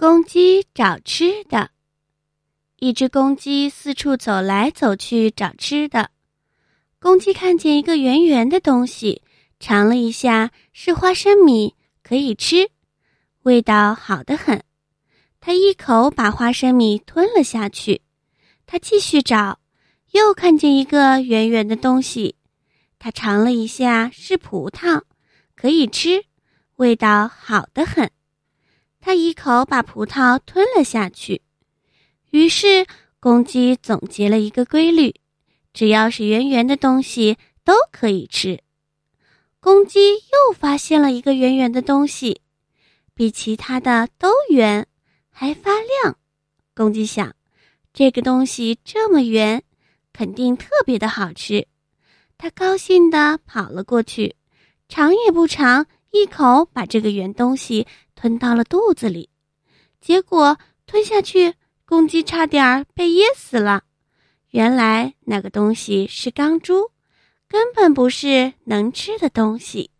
公鸡找吃的。一只公鸡四处走来走去找吃的。公鸡看见一个圆圆的东西，尝了一下，是花生米，可以吃，味道好得很。它一口把花生米吞了下去。它继续找，又看见一个圆圆的东西，它尝了一下，是葡萄，可以吃，味道好得很。他一口把葡萄吞了下去，于是公鸡总结了一个规律：只要是圆圆的东西都可以吃。公鸡又发现了一个圆圆的东西，比其他的都圆，还发亮。公鸡想，这个东西这么圆，肯定特别的好吃。它高兴地跑了过去，尝也不尝，一口把这个圆东西。吞到了肚子里，结果吞下去，公鸡差点被噎死了。原来那个东西是钢珠，根本不是能吃的东西。